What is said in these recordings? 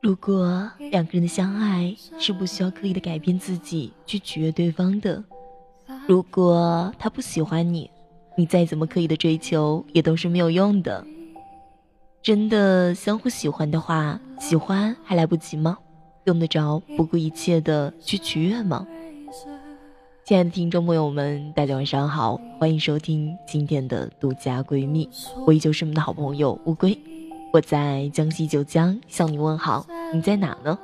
如果两个人的相爱是不需要刻意的改变自己去取悦对方的，如果他不喜欢你，你再怎么刻意的追求也都是没有用的。真的相互喜欢的话，喜欢还来不及吗？用得着不顾一切的去取悦吗？亲爱的听众朋友们，大家晚上好，欢迎收听今天的独家闺蜜，我依旧是你们的好朋友乌龟。我在江西九江向你问好，你在哪呢？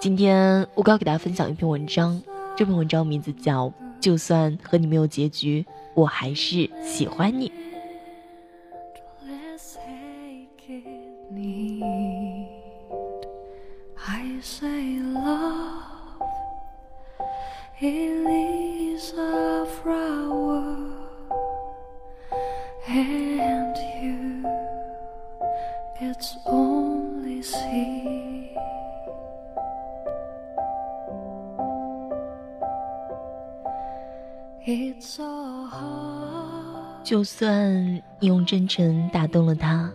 今天我要给大家分享一篇文章，这篇文章名字叫《就算和你没有结局，我还是喜欢你》。就算你用真诚打动了他，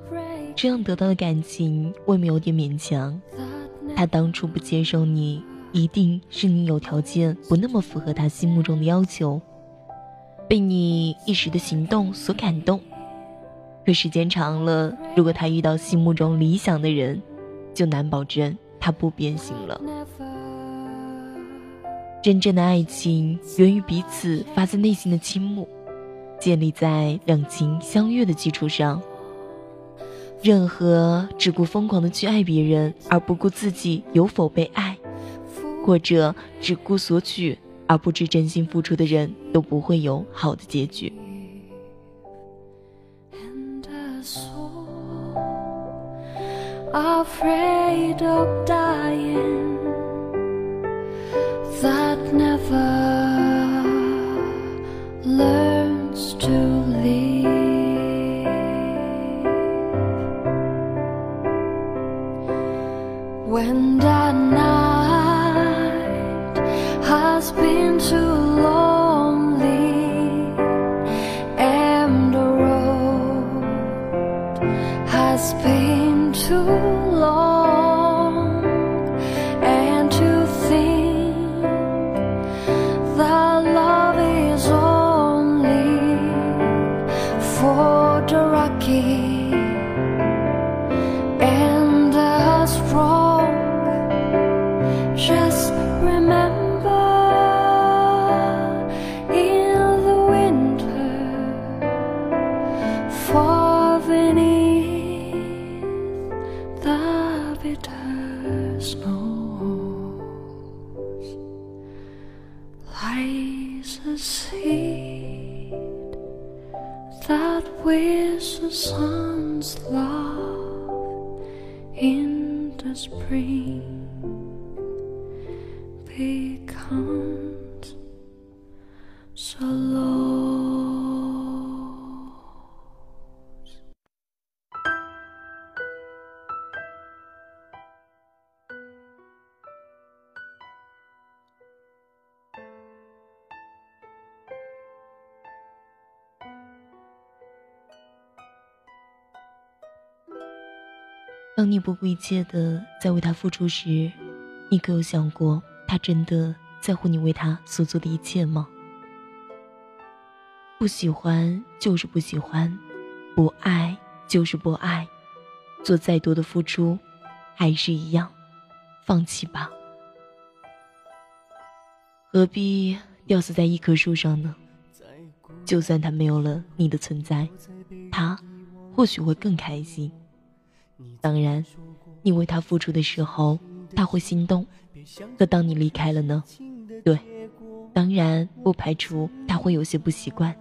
这样得到的感情未免有点勉强。他当初不接受你，一定是你有条件不那么符合他心目中的要求，被你一时的行动所感动。可时间长了，如果他遇到心目中理想的人，就难保证他不变心了。真正的爱情源于彼此发自内心的倾慕。建立在两情相悦的基础上。任何只顾疯狂的去爱别人而不顾自己有否被爱，或者只顾索取而不知真心付出的人，都不会有好的结局。when wish the sun's love in the spring becomes so low. 当你不顾一切的在为他付出时，你可有想过，他真的在乎你为他所做的一切吗？不喜欢就是不喜欢，不爱就是不爱，做再多的付出，还是一样，放弃吧。何必吊死在一棵树上呢？就算他没有了你的存在，他或许会更开心。当然，你为他付出的时候，他会心动；可当你离开了呢？对，当然不排除他会有些不习惯，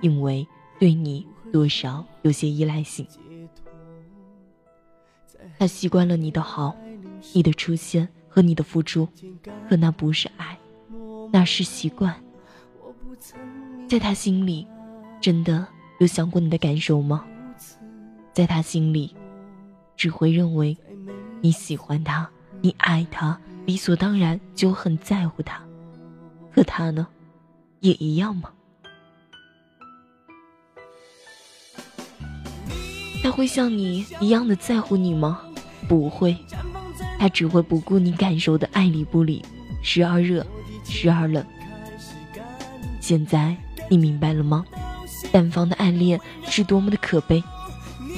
因为对你多少有些依赖性。他习惯了你的好，你的出现和你的付出，可那不是爱，那是习惯。在他心里，真的有想过你的感受吗？在他心里。只会认为你喜欢他，你爱他，理所当然就很在乎他。可他呢，也一样吗？他会像你一样的在乎你吗？不会，他只会不顾你感受的爱理不理，时而热，时而冷。现在你明白了吗？单方的暗恋是多么的可悲。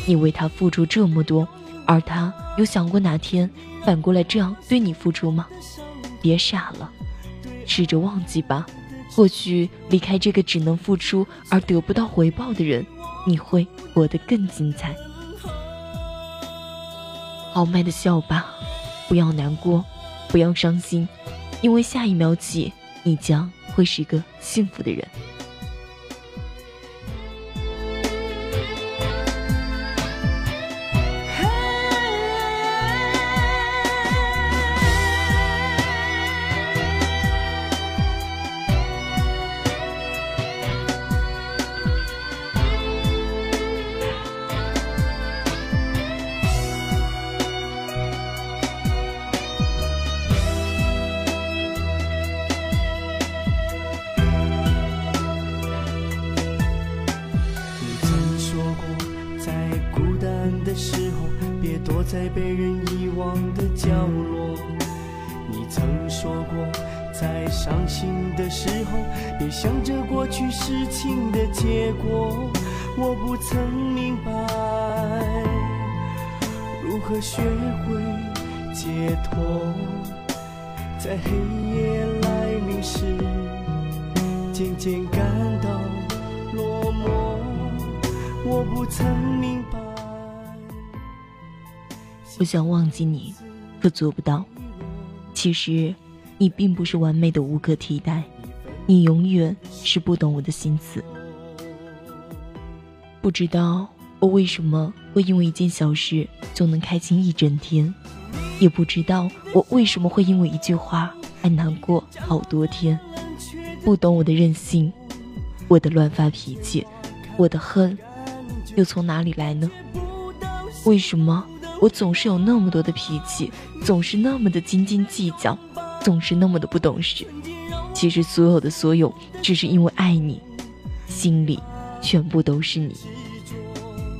你为他付出这么多，而他有想过哪天反过来这样对你付出吗？别傻了，试着忘记吧。或许离开这个只能付出而得不到回报的人，你会活得更精彩。豪迈的笑吧，不要难过，不要伤心，因为下一秒起，你将会是一个幸福的人。躲在被人遗忘的角落，你曾说过，在伤心的时候，别想着过去事情的结果。我不曾明白，如何学会解脱，在黑夜来临时，渐渐感到落寞。我不曾明。我想忘记你，可做不到。其实，你并不是完美的无可替代，你永远是不懂我的心思。不知道我为什么会因为一件小事就能开心一整天，也不知道我为什么会因为一句话而难过好多天。不懂我的任性，我的乱发脾气，我的恨，又从哪里来呢？为什么？我总是有那么多的脾气，总是那么的斤斤计较，总是那么的不懂事。其实所有的所有，只是因为爱你，心里全部都是你。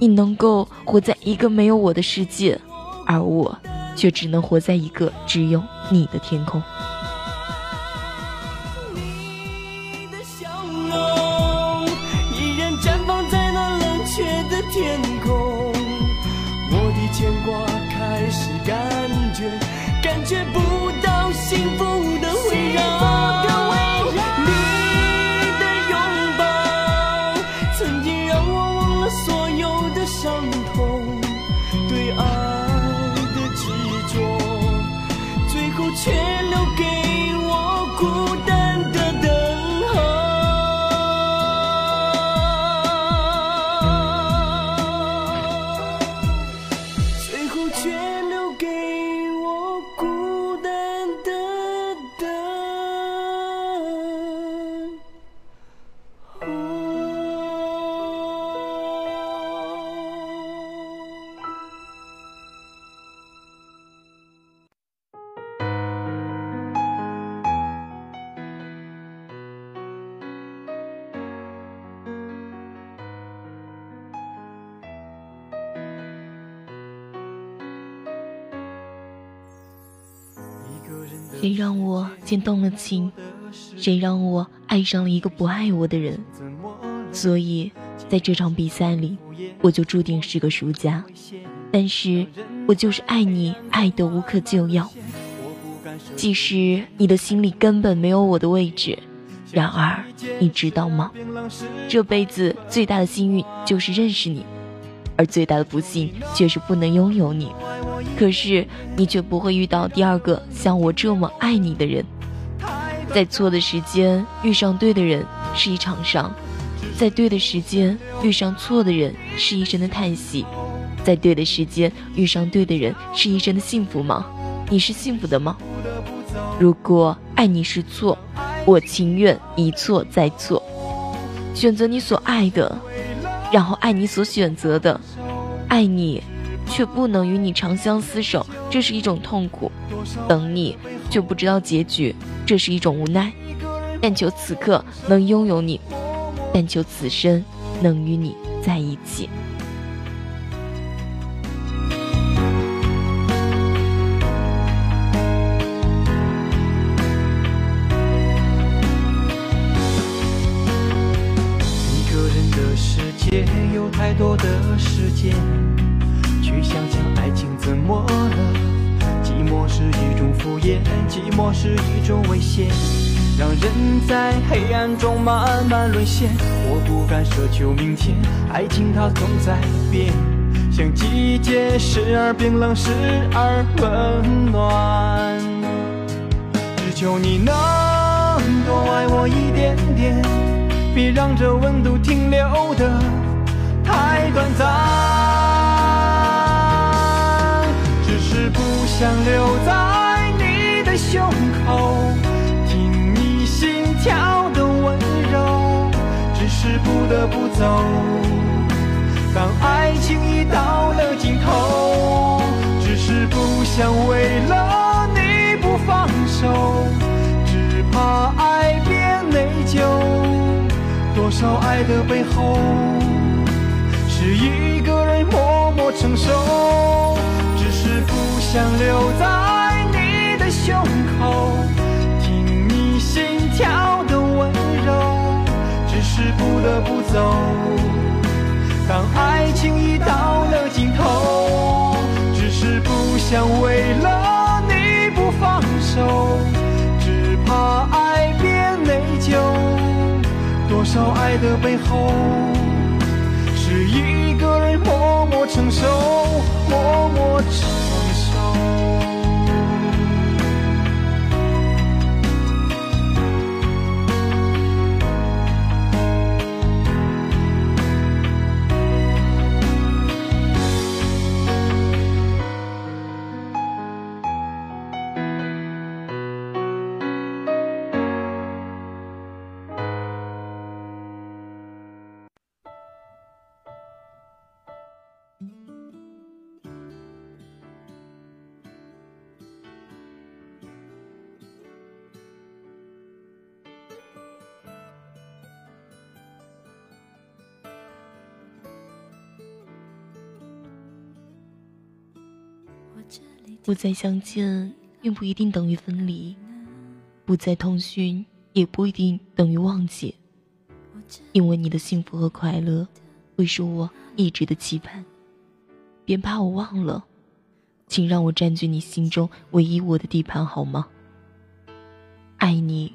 你能够活在一个没有我的世界，而我却只能活在一个只有你的天空。谁让我先动了情？谁让我爱上了一个不爱我的人？所以，在这场比赛里，我就注定是个输家。但是我就是爱你，爱得无可救药。即使你的心里根本没有我的位置，然而你知道吗？这辈子最大的幸运就是认识你，而最大的不幸却是不能拥有你。可是你却不会遇到第二个像我这么爱你的人，在错的时间遇上对的人是一场伤，在对的时间遇上错的人是一生的叹息，在对的时间遇上对的人是一生的幸福吗？你是幸福的吗？如果爱你是错，我情愿一错再错，选择你所爱的，然后爱你所选择的，爱你。却不能与你长相厮守，这是一种痛苦；等你却不知道结局，这是一种无奈。但求此刻能拥有你，但求此生能与你在一起。太多的时间，去想想爱情怎么了。寂寞是一种敷衍，寂寞是一种危险，让人在黑暗中慢慢沦陷。我不敢奢求明天，爱情它总在变，像季节，时而冰冷，时而温暖。只求你能多爱我一点点，别让这温度停留的太短暂。只是不想留在你的胸口，听你心跳的温柔。只是不得不走，当爱情已到了尽头。只是不想为了你不放手，只怕爱变内疚。多少爱的背后，默默承受。只是不想留在你的胸口，听你心跳的温柔。只是不得不走，当爱情已到了尽头。只是不想为了你不放手，只怕爱变内疚。多少爱的背后，是一个人默默手默默牵不再相见，并不一定等于分离；不再通讯，也不一定等于忘记。因为你的幸福和快乐，会是我一直的期盼。别怕我忘了，请让我占据你心中唯一我的地盘好吗？爱你，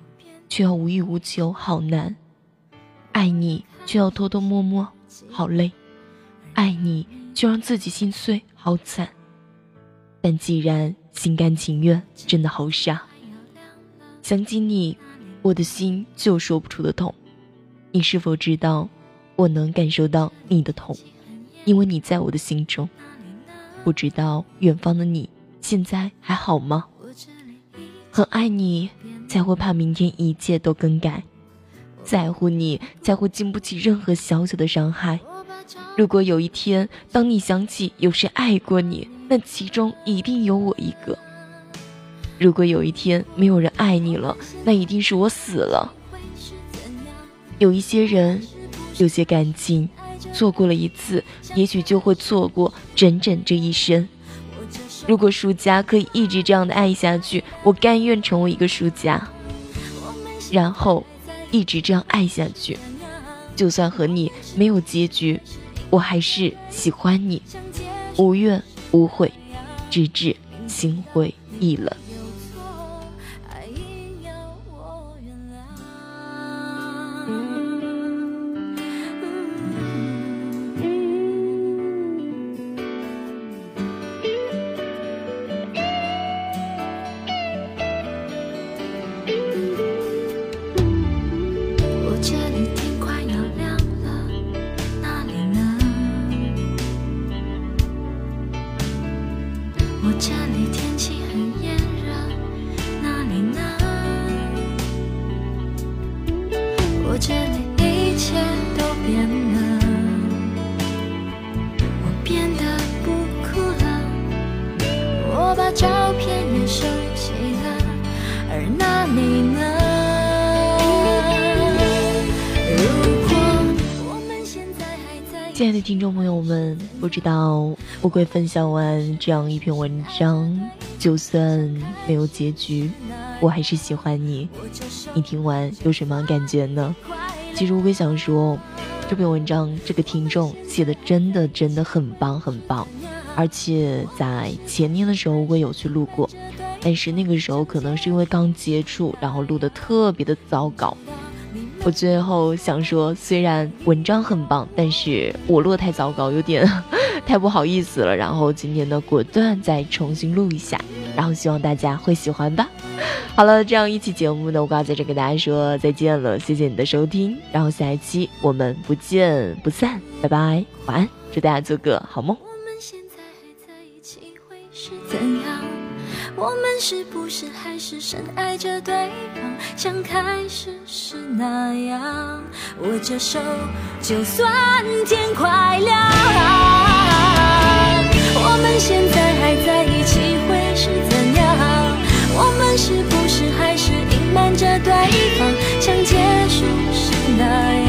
却要无欲无求，好难；爱你，却要偷偷摸摸，好累；爱你，就让自己心碎，好惨。但既然心甘情愿，真的好傻。想起你，我的心就说不出的痛。你是否知道，我能感受到你的痛，因为你在我的心中。不知道远方的你现在还好吗？很爱你，才会怕明天一切都更改；在乎你，才会经不起任何小小的伤害。如果有一天，当你想起有谁爱过你，那其中一定有我一个。如果有一天没有人爱你了，那一定是我死了。有一些人，有些感情，错过了一次，也许就会错过整整这一生。如果输家可以一直这样的爱下去，我甘愿成为一个输家，然后一直这样爱下去。就算和你没有结局，我还是喜欢你，无怨。污秽，直至心灰意冷。这你，一切都变了。我变得不哭了，我把照片也收起了，而那你呢？亲爱的听众朋友们，不知道乌龟分享完这样一篇文章，就算没有结局，我还是喜欢你。你听完有什么感觉呢？其实乌龟想说，这篇文章这个听众写的真的真的很棒很棒，而且在前年的时候我有去录过，但是那个时候可能是因为刚接触，然后录的特别的糟糕。我最后想说，虽然文章很棒，但是我录的太糟糕，有点太不好意思了。然后今天呢，果断再重新录一下，然后希望大家会喜欢吧。好了，这样一期节目呢，我要在这跟大家说再见了，谢谢你的收听，然后下一期我们不见不散，拜拜，晚安，祝大家做个好梦。我们现在还在一起会是怎样？我们是不是还是深爱着对方，像开始时那样？握着手，就算天快亮。现在还在一起会是怎样？我们是不是还是隐瞒着对方，像结束时那样？